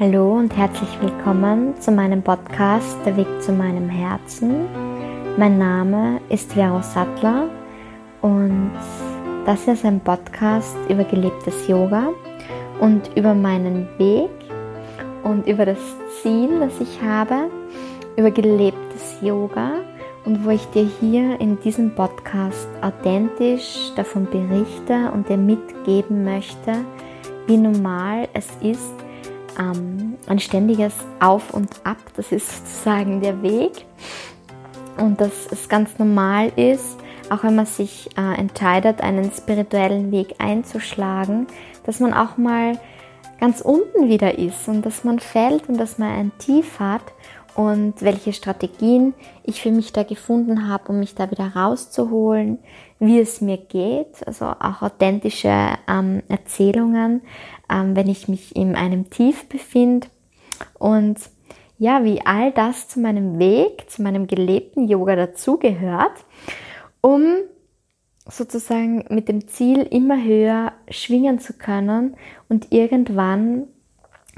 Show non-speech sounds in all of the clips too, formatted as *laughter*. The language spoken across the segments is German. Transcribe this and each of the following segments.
Hallo und herzlich willkommen zu meinem Podcast Der Weg zu meinem Herzen. Mein Name ist Vero Sattler und das ist ein Podcast über gelebtes Yoga und über meinen Weg und über das Ziel, das ich habe, über gelebtes Yoga und wo ich dir hier in diesem Podcast authentisch davon berichte und dir mitgeben möchte, wie normal es ist, ähm, ein ständiges Auf und Ab. Das ist sozusagen der Weg. Und dass es ganz normal ist, auch wenn man sich äh, entscheidet, einen spirituellen Weg einzuschlagen, dass man auch mal ganz unten wieder ist und dass man fällt und dass man ein Tief hat und welche Strategien ich für mich da gefunden habe, um mich da wieder rauszuholen, wie es mir geht, also auch authentische ähm, Erzählungen, ähm, wenn ich mich in einem Tief befinde. Und ja, wie all das zu meinem Weg, zu meinem gelebten Yoga dazugehört, um sozusagen mit dem Ziel immer höher schwingen zu können und irgendwann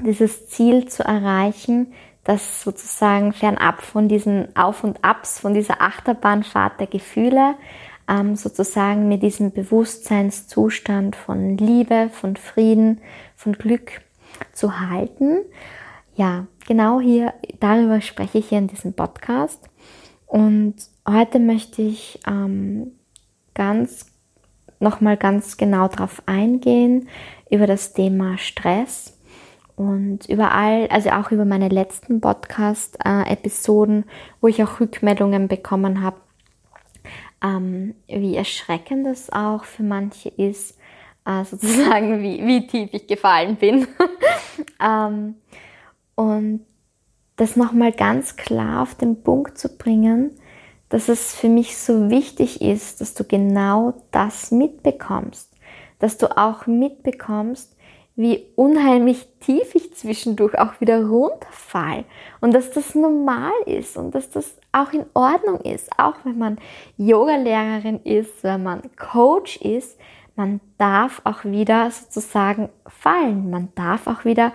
dieses Ziel zu erreichen, das sozusagen fernab von diesen Auf und Abs, von dieser Achterbahnfahrt der Gefühle, ähm, sozusagen mit diesem Bewusstseinszustand von Liebe, von Frieden, von Glück zu halten. Ja, genau hier, darüber spreche ich hier in diesem Podcast. Und heute möchte ich ähm, ganz, nochmal ganz genau darauf eingehen, über das Thema Stress und überall, also auch über meine letzten Podcast-Episoden, wo ich auch Rückmeldungen bekommen habe, ähm, wie erschreckend es auch für manche ist, äh, *laughs* sozusagen, wie, wie tief ich gefallen bin. *laughs* ähm, und das nochmal ganz klar auf den Punkt zu bringen, dass es für mich so wichtig ist, dass du genau das mitbekommst, dass du auch mitbekommst, wie unheimlich tief ich zwischendurch auch wieder runterfall und dass das normal ist und dass das auch in Ordnung ist, auch wenn man Yogalehrerin ist, wenn man Coach ist, man darf auch wieder sozusagen fallen, man darf auch wieder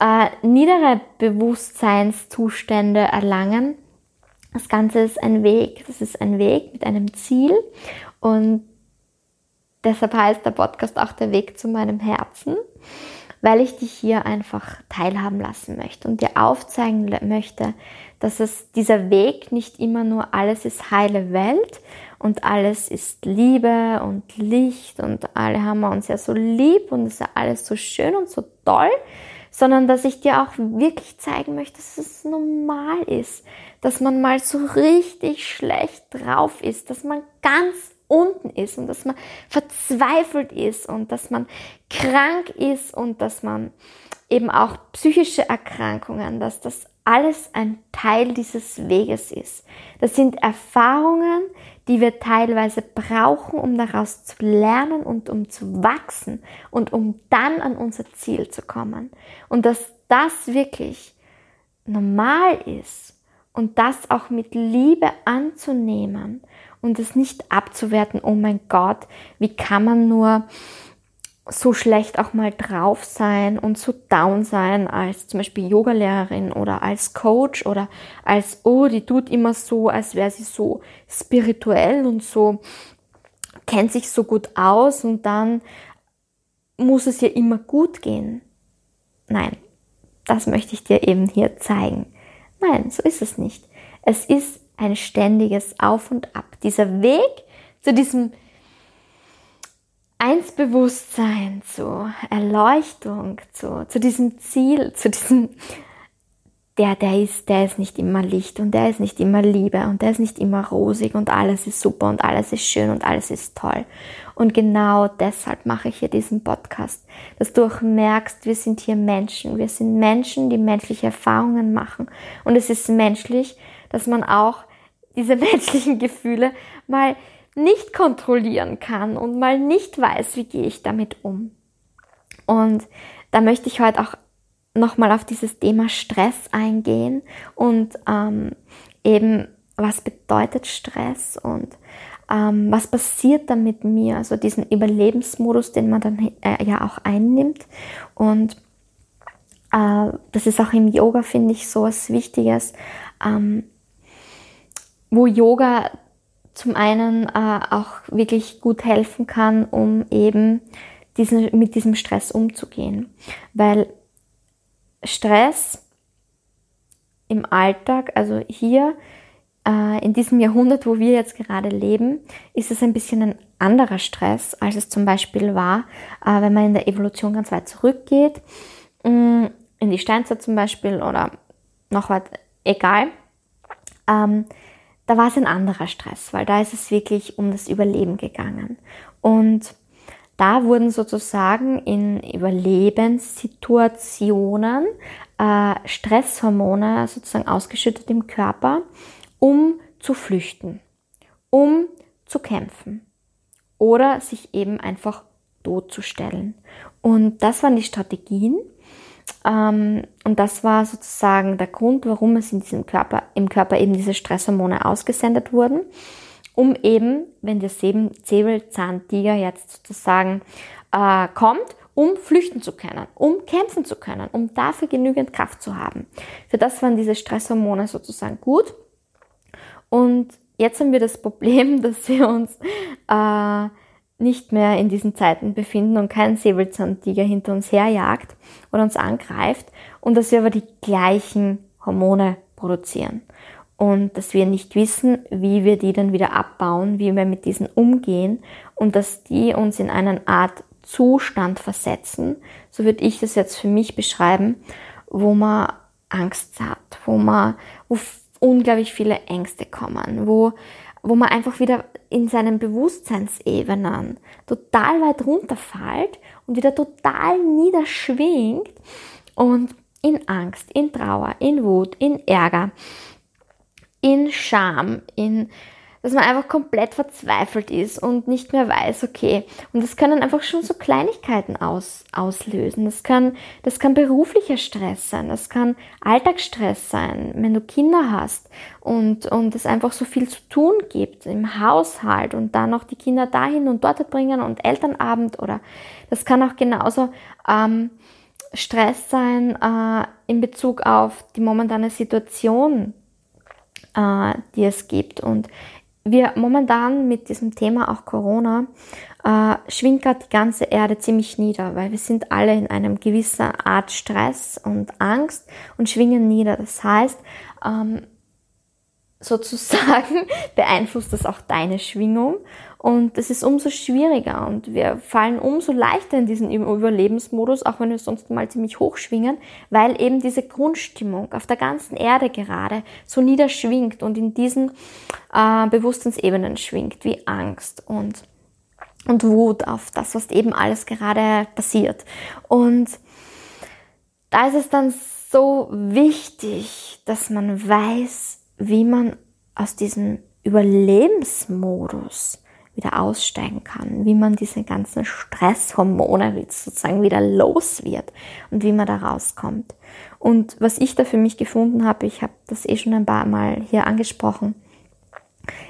äh, niedere Bewusstseinszustände erlangen. Das Ganze ist ein Weg, das ist ein Weg mit einem Ziel und Deshalb heißt der Podcast auch der Weg zu meinem Herzen, weil ich dich hier einfach teilhaben lassen möchte und dir aufzeigen möchte, dass es dieser Weg nicht immer nur alles ist heile Welt und alles ist Liebe und Licht und alle haben wir uns ja so lieb und es ist ja alles so schön und so toll, sondern dass ich dir auch wirklich zeigen möchte, dass es normal ist, dass man mal so richtig schlecht drauf ist, dass man ganz unten ist und dass man verzweifelt ist und dass man krank ist und dass man eben auch psychische Erkrankungen, dass das alles ein Teil dieses Weges ist. Das sind Erfahrungen, die wir teilweise brauchen, um daraus zu lernen und um zu wachsen und um dann an unser Ziel zu kommen. Und dass das wirklich normal ist und das auch mit Liebe anzunehmen und es nicht abzuwerten, oh mein Gott, wie kann man nur so schlecht auch mal drauf sein und so down sein als zum Beispiel Yogalehrerin oder als Coach oder als, oh, die tut immer so, als wäre sie so spirituell und so, kennt sich so gut aus und dann muss es ihr immer gut gehen. Nein, das möchte ich dir eben hier zeigen. Nein, so ist es nicht. Es ist ein ständiges Auf und Ab. Dieser Weg zu diesem Einsbewusstsein, zu Erleuchtung, zu, zu diesem Ziel, zu diesem, der, der ist, der ist nicht immer Licht und der ist nicht immer Liebe und der ist nicht immer rosig und alles ist super und alles ist schön und alles ist toll. Und genau deshalb mache ich hier diesen Podcast, dass du auch merkst, wir sind hier Menschen, wir sind Menschen, die menschliche Erfahrungen machen und es ist menschlich, dass man auch diese *laughs* menschlichen Gefühle mal nicht kontrollieren kann und mal nicht weiß, wie gehe ich damit um. Und da möchte ich heute auch nochmal auf dieses Thema Stress eingehen und ähm, eben, was bedeutet Stress und ähm, was passiert dann mit mir, also diesen Überlebensmodus, den man dann äh, ja auch einnimmt. Und äh, das ist auch im Yoga, finde ich, so was Wichtiges, ähm, wo Yoga zum einen äh, auch wirklich gut helfen kann, um eben diesen, mit diesem Stress umzugehen. Weil Stress im Alltag, also hier äh, in diesem Jahrhundert, wo wir jetzt gerade leben, ist es ein bisschen ein anderer Stress, als es zum Beispiel war, äh, wenn man in der Evolution ganz weit zurückgeht, mm, in die Steinzeit zum Beispiel oder noch weit, egal. Ähm, da war es ein anderer Stress, weil da ist es wirklich um das Überleben gegangen. Und da wurden sozusagen in Überlebenssituationen äh, Stresshormone sozusagen ausgeschüttet im Körper, um zu flüchten, um zu kämpfen oder sich eben einfach totzustellen. Und das waren die Strategien, und das war sozusagen der Grund, warum es in diesem Körper, im Körper eben diese Stresshormone ausgesendet wurden, um eben, wenn der Säbelzahntiger jetzt sozusagen äh, kommt, um flüchten zu können, um kämpfen zu können, um dafür genügend Kraft zu haben. Für das waren diese Stresshormone sozusagen gut. Und jetzt haben wir das Problem, *laughs* dass wir uns äh, nicht mehr in diesen Zeiten befinden und kein Säbelzahntiger hinter uns herjagt oder uns angreift und dass wir aber die gleichen Hormone produzieren. Und dass wir nicht wissen, wie wir die dann wieder abbauen, wie wir mit diesen umgehen und dass die uns in eine Art Zustand versetzen, so würde ich das jetzt für mich beschreiben, wo man Angst hat, wo man, wo unglaublich viele Ängste kommen, wo wo man einfach wieder in seinen Bewusstseinsebenen total weit runterfällt und wieder total niederschwingt und in Angst, in Trauer, in Wut, in Ärger, in Scham, in dass man einfach komplett verzweifelt ist und nicht mehr weiß, okay. Und das können einfach schon so Kleinigkeiten aus, auslösen. Das kann, das kann beruflicher Stress sein, das kann Alltagsstress sein, wenn du Kinder hast und, und es einfach so viel zu tun gibt im Haushalt und dann noch die Kinder dahin und dort bringen und Elternabend oder das kann auch genauso ähm, Stress sein äh, in Bezug auf die momentane Situation, äh, die es gibt. Und wir momentan mit diesem Thema auch Corona äh, schwingt gerade die ganze Erde ziemlich nieder, weil wir sind alle in einem gewissen Art Stress und Angst und schwingen nieder. Das heißt, ähm, sozusagen *laughs* beeinflusst das auch deine Schwingung und das ist umso schwieriger und wir fallen umso leichter in diesen Überlebensmodus, auch wenn wir sonst mal ziemlich hoch schwingen, weil eben diese Grundstimmung auf der ganzen Erde gerade so niederschwingt und in diesen äh, Bewusstseinsebenen schwingt, wie Angst und, und Wut auf das, was eben alles gerade passiert. Und da ist es dann so wichtig, dass man weiß, wie man aus diesem Überlebensmodus wieder aussteigen kann, wie man diese ganzen Stresshormone sozusagen wieder los wird und wie man da rauskommt. Und was ich da für mich gefunden habe, ich habe das eh schon ein paar Mal hier angesprochen,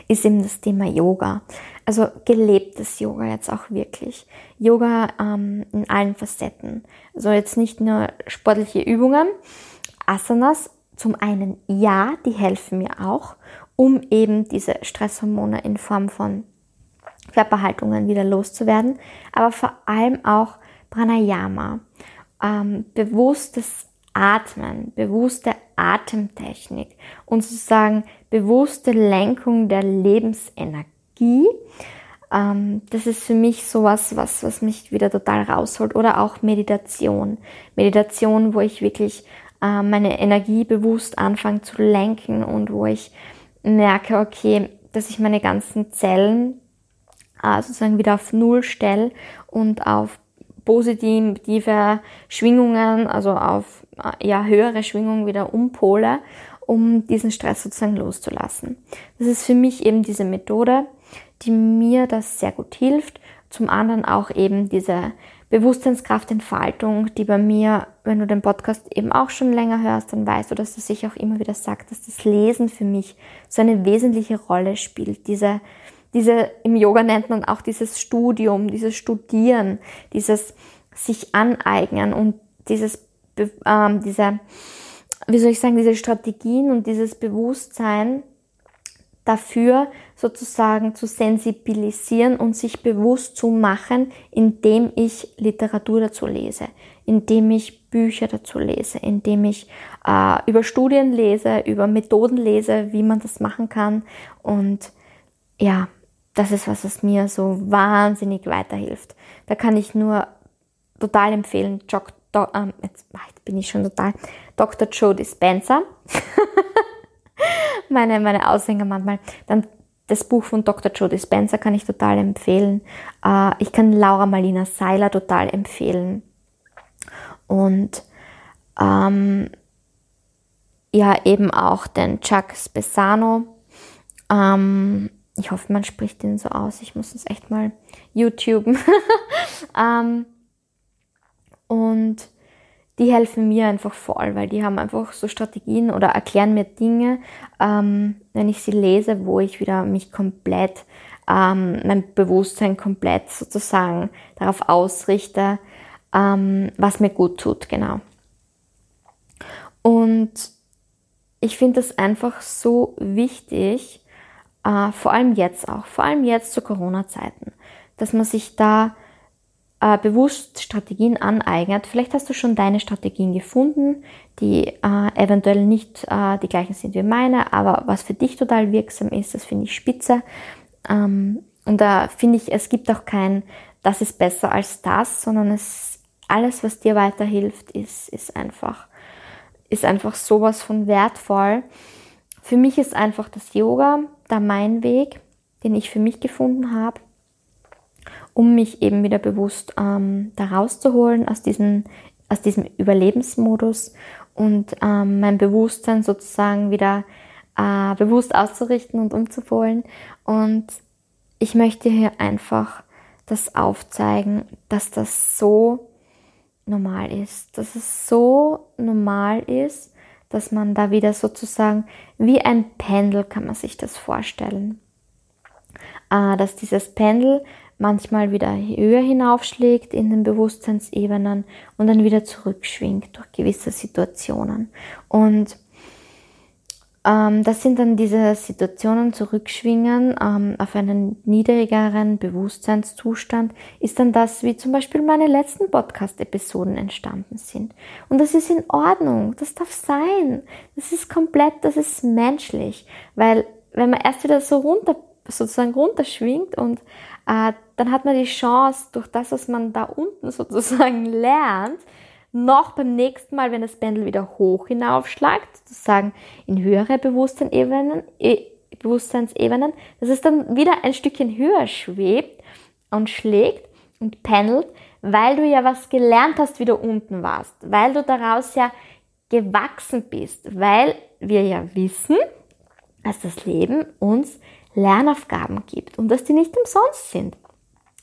ist eben das Thema Yoga. Also gelebtes Yoga jetzt auch wirklich. Yoga ähm, in allen Facetten. Also jetzt nicht nur sportliche Übungen, Asanas. Zum einen ja, die helfen mir auch, um eben diese Stresshormone in Form von Körperhaltungen wieder loszuwerden, aber vor allem auch Pranayama, ähm, bewusstes Atmen, bewusste Atemtechnik und sozusagen bewusste Lenkung der Lebensenergie. Ähm, das ist für mich sowas, was, was mich wieder total rausholt. Oder auch Meditation. Meditation, wo ich wirklich äh, meine Energie bewusst anfange zu lenken und wo ich merke, okay, dass ich meine ganzen Zellen äh, sozusagen wieder auf Null stelle und auf positive Schwingungen, also auf äh, ja, höhere Schwingungen wieder umpole, um diesen Stress sozusagen loszulassen. Das ist für mich eben diese Methode, die mir das sehr gut hilft. Zum anderen auch eben diese Bewusstseinskraftentfaltung, die bei mir, wenn du den Podcast eben auch schon länger hörst, dann weißt du, dass es sich auch immer wieder sagt, dass das Lesen für mich so eine wesentliche Rolle spielt. Diese diese, im Yoga nennt man auch dieses Studium, dieses Studieren, dieses sich aneignen und dieses, ähm, diese, wie soll ich sagen, diese Strategien und dieses Bewusstsein dafür sozusagen zu sensibilisieren und sich bewusst zu machen, indem ich Literatur dazu lese, indem ich Bücher dazu lese, indem ich äh, über Studien lese, über Methoden lese, wie man das machen kann. Und ja, das ist was, was mir so wahnsinnig weiterhilft. Da kann ich nur total empfehlen, Doc, Do, ähm, jetzt, jetzt bin ich schon total, Dr. Joe Dispenza. *laughs* meine, meine Aushänger manchmal. Dann das Buch von Dr. Joe Dispenza kann ich total empfehlen. Äh, ich kann Laura Malina Seiler total empfehlen. Und ähm, ja, eben auch den Chuck Spesano. Ähm, ich hoffe, man spricht ihn so aus. Ich muss es echt mal *laughs* YouTuben. *laughs* ähm, und die helfen mir einfach voll, weil die haben einfach so Strategien oder erklären mir Dinge, ähm, wenn ich sie lese, wo ich wieder mich komplett, ähm, mein Bewusstsein komplett sozusagen darauf ausrichte, ähm, was mir gut tut, genau. Und ich finde das einfach so wichtig, äh, vor allem jetzt auch, vor allem jetzt zu Corona-Zeiten, dass man sich da äh, bewusst Strategien aneignet. Vielleicht hast du schon deine Strategien gefunden, die äh, eventuell nicht äh, die gleichen sind wie meine, aber was für dich total wirksam ist, das finde ich spitze. Ähm, und da finde ich, es gibt auch kein, das ist besser als das, sondern es, alles, was dir weiterhilft, ist, ist einfach, ist einfach sowas von wertvoll. Für mich ist einfach das Yoga da mein Weg, den ich für mich gefunden habe um mich eben wieder bewusst ähm, da rauszuholen aus, diesen, aus diesem Überlebensmodus und ähm, mein Bewusstsein sozusagen wieder äh, bewusst auszurichten und umzupolen. Und ich möchte hier einfach das aufzeigen, dass das so normal ist, dass es so normal ist, dass man da wieder sozusagen wie ein Pendel kann man sich das vorstellen. Äh, dass dieses Pendel manchmal wieder höher hinaufschlägt in den Bewusstseinsebenen und dann wieder zurückschwingt durch gewisse Situationen. Und ähm, das sind dann diese Situationen zurückschwingen ähm, auf einen niedrigeren Bewusstseinszustand, ist dann das, wie zum Beispiel meine letzten Podcast-Episoden entstanden sind. Und das ist in Ordnung, das darf sein, das ist komplett, das ist menschlich, weil wenn man erst wieder so runter, sozusagen runterschwingt und dann hat man die Chance, durch das, was man da unten *laughs* sozusagen lernt, noch beim nächsten Mal, wenn das Pendel wieder hoch hinaufschlagt, sozusagen in höhere Bewusstseinsebenen, e, Bewusstseinsebenen, dass es dann wieder ein Stückchen höher schwebt und schlägt und pendelt, weil du ja was gelernt hast, wie du unten warst, weil du daraus ja gewachsen bist, weil wir ja wissen, dass das Leben uns Lernaufgaben gibt und dass die nicht umsonst sind,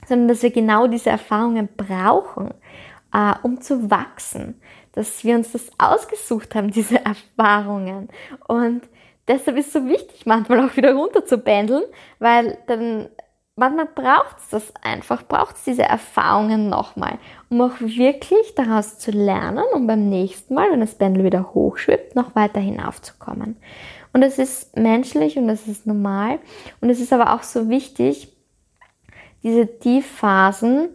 sondern dass wir genau diese Erfahrungen brauchen, äh, um zu wachsen, dass wir uns das ausgesucht haben, *laughs* diese Erfahrungen. Und deshalb ist es so wichtig, manchmal auch wieder runter zu pendeln, weil dann manchmal braucht es das einfach, braucht es diese Erfahrungen nochmal, um auch wirklich daraus zu lernen, um beim nächsten Mal, wenn das Pendel wieder hochschwebt, noch weiter hinaufzukommen. Und es ist menschlich und es ist normal. Und es ist aber auch so wichtig, diese Tiefphasen,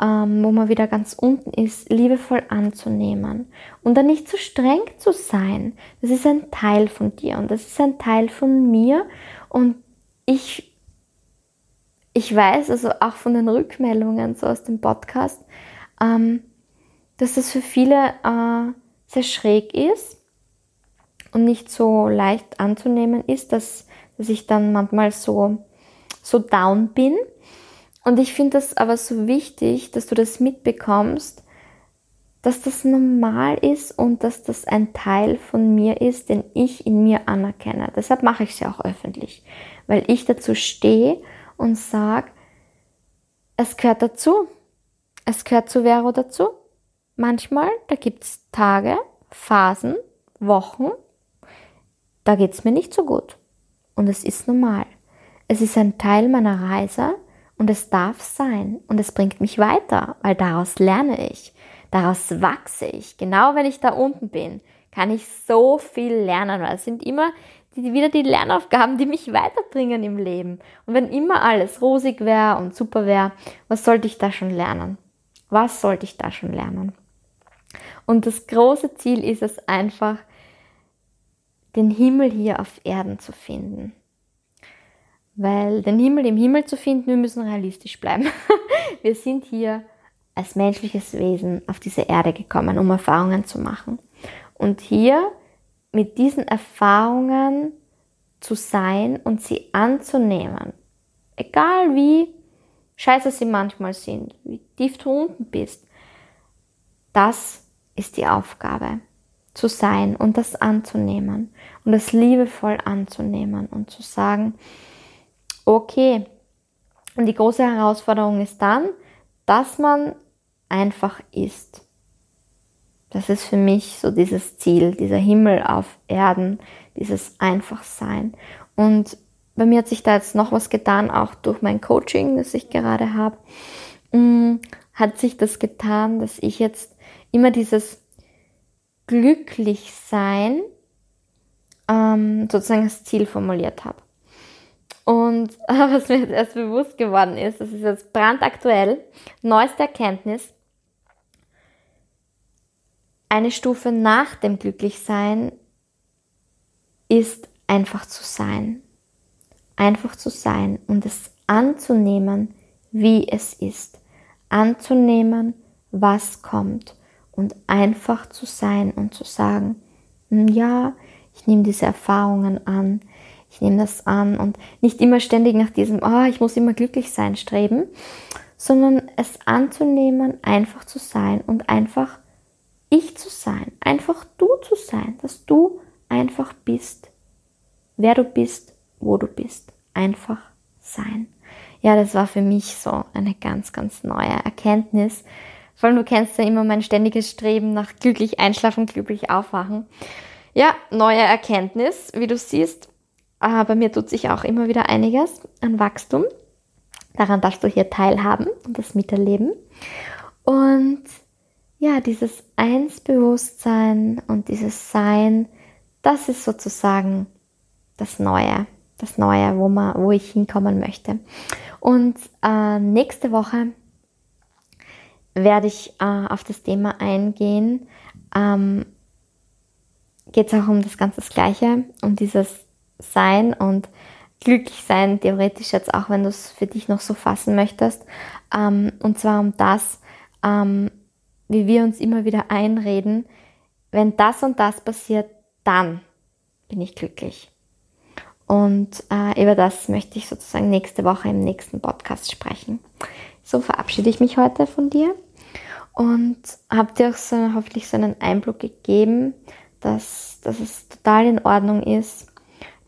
ähm, wo man wieder ganz unten ist, liebevoll anzunehmen und dann nicht zu streng zu sein. Das ist ein Teil von dir und das ist ein Teil von mir. Und ich, ich weiß, also auch von den Rückmeldungen so aus dem Podcast, ähm, dass das für viele äh, sehr schräg ist und nicht so leicht anzunehmen ist, dass, dass ich dann manchmal so, so down bin. Und ich finde das aber so wichtig, dass du das mitbekommst, dass das normal ist und dass das ein Teil von mir ist, den ich in mir anerkenne. Deshalb mache ich es ja auch öffentlich, weil ich dazu stehe und sage, es gehört dazu. Es gehört zu Vero dazu. Manchmal, da gibt es Tage, Phasen, Wochen, da geht es mir nicht so gut. Und es ist normal. es ist ein Teil meiner Reise und es darf sein und es bringt mich weiter, weil daraus lerne ich, daraus wachse ich. Genau wenn ich da unten bin, kann ich so viel lernen, weil es sind immer die, wieder die Lernaufgaben, die mich weiterbringen im Leben. Und wenn immer alles rosig wäre und super wäre, was sollte ich da schon lernen? Was sollte ich da schon lernen? Und das große Ziel ist es einfach, den Himmel hier auf Erden zu finden. Weil den Himmel im Himmel zu finden, wir müssen realistisch bleiben. *laughs* wir sind hier als menschliches Wesen auf diese Erde gekommen, um Erfahrungen zu machen. Und hier mit diesen Erfahrungen zu sein und sie anzunehmen. Egal wie scheiße sie manchmal sind, wie tief du unten bist. Das ist die Aufgabe, zu sein und das anzunehmen und das liebevoll anzunehmen und zu sagen, okay. Und die große Herausforderung ist dann, dass man einfach ist. Das ist für mich so dieses Ziel, dieser Himmel auf Erden, dieses Einfachsein. Und bei mir hat sich da jetzt noch was getan, auch durch mein Coaching, das ich gerade habe, mm, hat sich das getan, dass ich jetzt immer dieses Glücklichsein ähm, sozusagen als Ziel formuliert habe. Und *laughs* was mir jetzt erst bewusst geworden ist, das ist jetzt brandaktuell, neueste Erkenntnis, eine Stufe nach dem Glücklichsein ist einfach zu sein. Einfach zu sein und es anzunehmen, wie es ist. Anzunehmen, was kommt. Und einfach zu sein und zu sagen, hm, ja, ich nehme diese Erfahrungen an, ich nehme das an und nicht immer ständig nach diesem, oh, ich muss immer glücklich sein, streben, sondern es anzunehmen, einfach zu sein und einfach ich zu sein, einfach du zu sein, dass du einfach bist, wer du bist, wo du bist, einfach sein. Ja, das war für mich so eine ganz, ganz neue Erkenntnis. Vor allem, du kennst ja immer mein ständiges Streben nach glücklich einschlafen, glücklich aufwachen. Ja, neue Erkenntnis, wie du siehst. Aber mir tut sich auch immer wieder einiges an Wachstum. Daran darfst du hier teilhaben und das miterleben. Und ja, dieses Einsbewusstsein und dieses Sein, das ist sozusagen das Neue, das Neue, wo, man, wo ich hinkommen möchte. Und äh, nächste Woche werde ich äh, auf das Thema eingehen. Ähm, Geht es auch um das ganz das Gleiche, um dieses Sein und glücklich sein, theoretisch jetzt auch, wenn du es für dich noch so fassen möchtest. Ähm, und zwar um das, ähm, wie wir uns immer wieder einreden, wenn das und das passiert, dann bin ich glücklich. Und äh, über das möchte ich sozusagen nächste Woche im nächsten Podcast sprechen. So verabschiede ich mich heute von dir und habe dir auch so, hoffentlich so einen Einblick gegeben, dass, dass es total in Ordnung ist,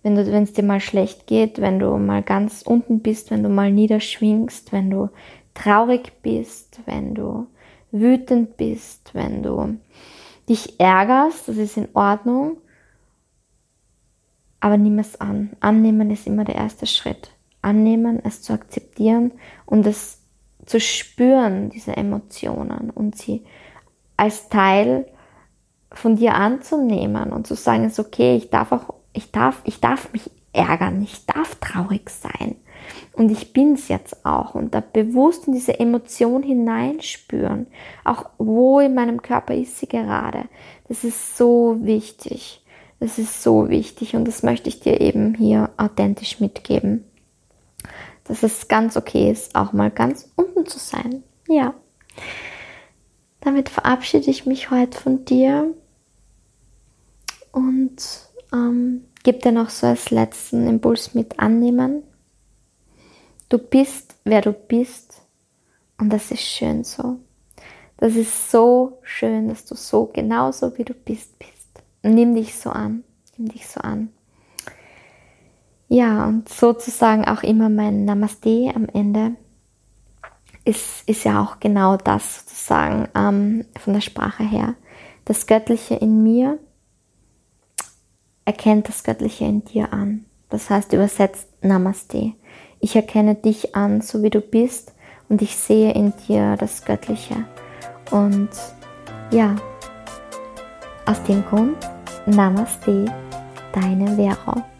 wenn es dir mal schlecht geht, wenn du mal ganz unten bist, wenn du mal niederschwingst, wenn du traurig bist, wenn du wütend bist, wenn du dich ärgerst, das ist in Ordnung, aber nimm es an. Annehmen ist immer der erste Schritt. Annehmen, es zu akzeptieren und es zu spüren, diese Emotionen und sie als Teil von dir anzunehmen und zu sagen, es ist okay, ich darf auch, ich darf, ich darf mich ärgern, ich darf traurig sein. Und ich bin es jetzt auch. Und da bewusst in diese Emotion hineinspüren. Auch wo in meinem Körper ist sie gerade. Das ist so wichtig. Das ist so wichtig. Und das möchte ich dir eben hier authentisch mitgeben. Dass es ganz okay ist, auch mal ganz unten zu sein. Ja. Damit verabschiede ich mich heute von dir. Und ähm, gebe dir noch so als letzten Impuls mit annehmen. Du bist, wer du bist. Und das ist schön so. Das ist so schön, dass du so genauso wie du bist bist. Nimm dich so an. Nimm dich so an. Ja, und sozusagen auch immer mein Namaste am Ende ist, ist ja auch genau das sozusagen ähm, von der Sprache her. Das Göttliche in mir erkennt das Göttliche in dir an. Das heißt übersetzt Namaste. Ich erkenne dich an, so wie du bist und ich sehe in dir das Göttliche. Und ja, aus dem Grund, Namaste, deine Vera.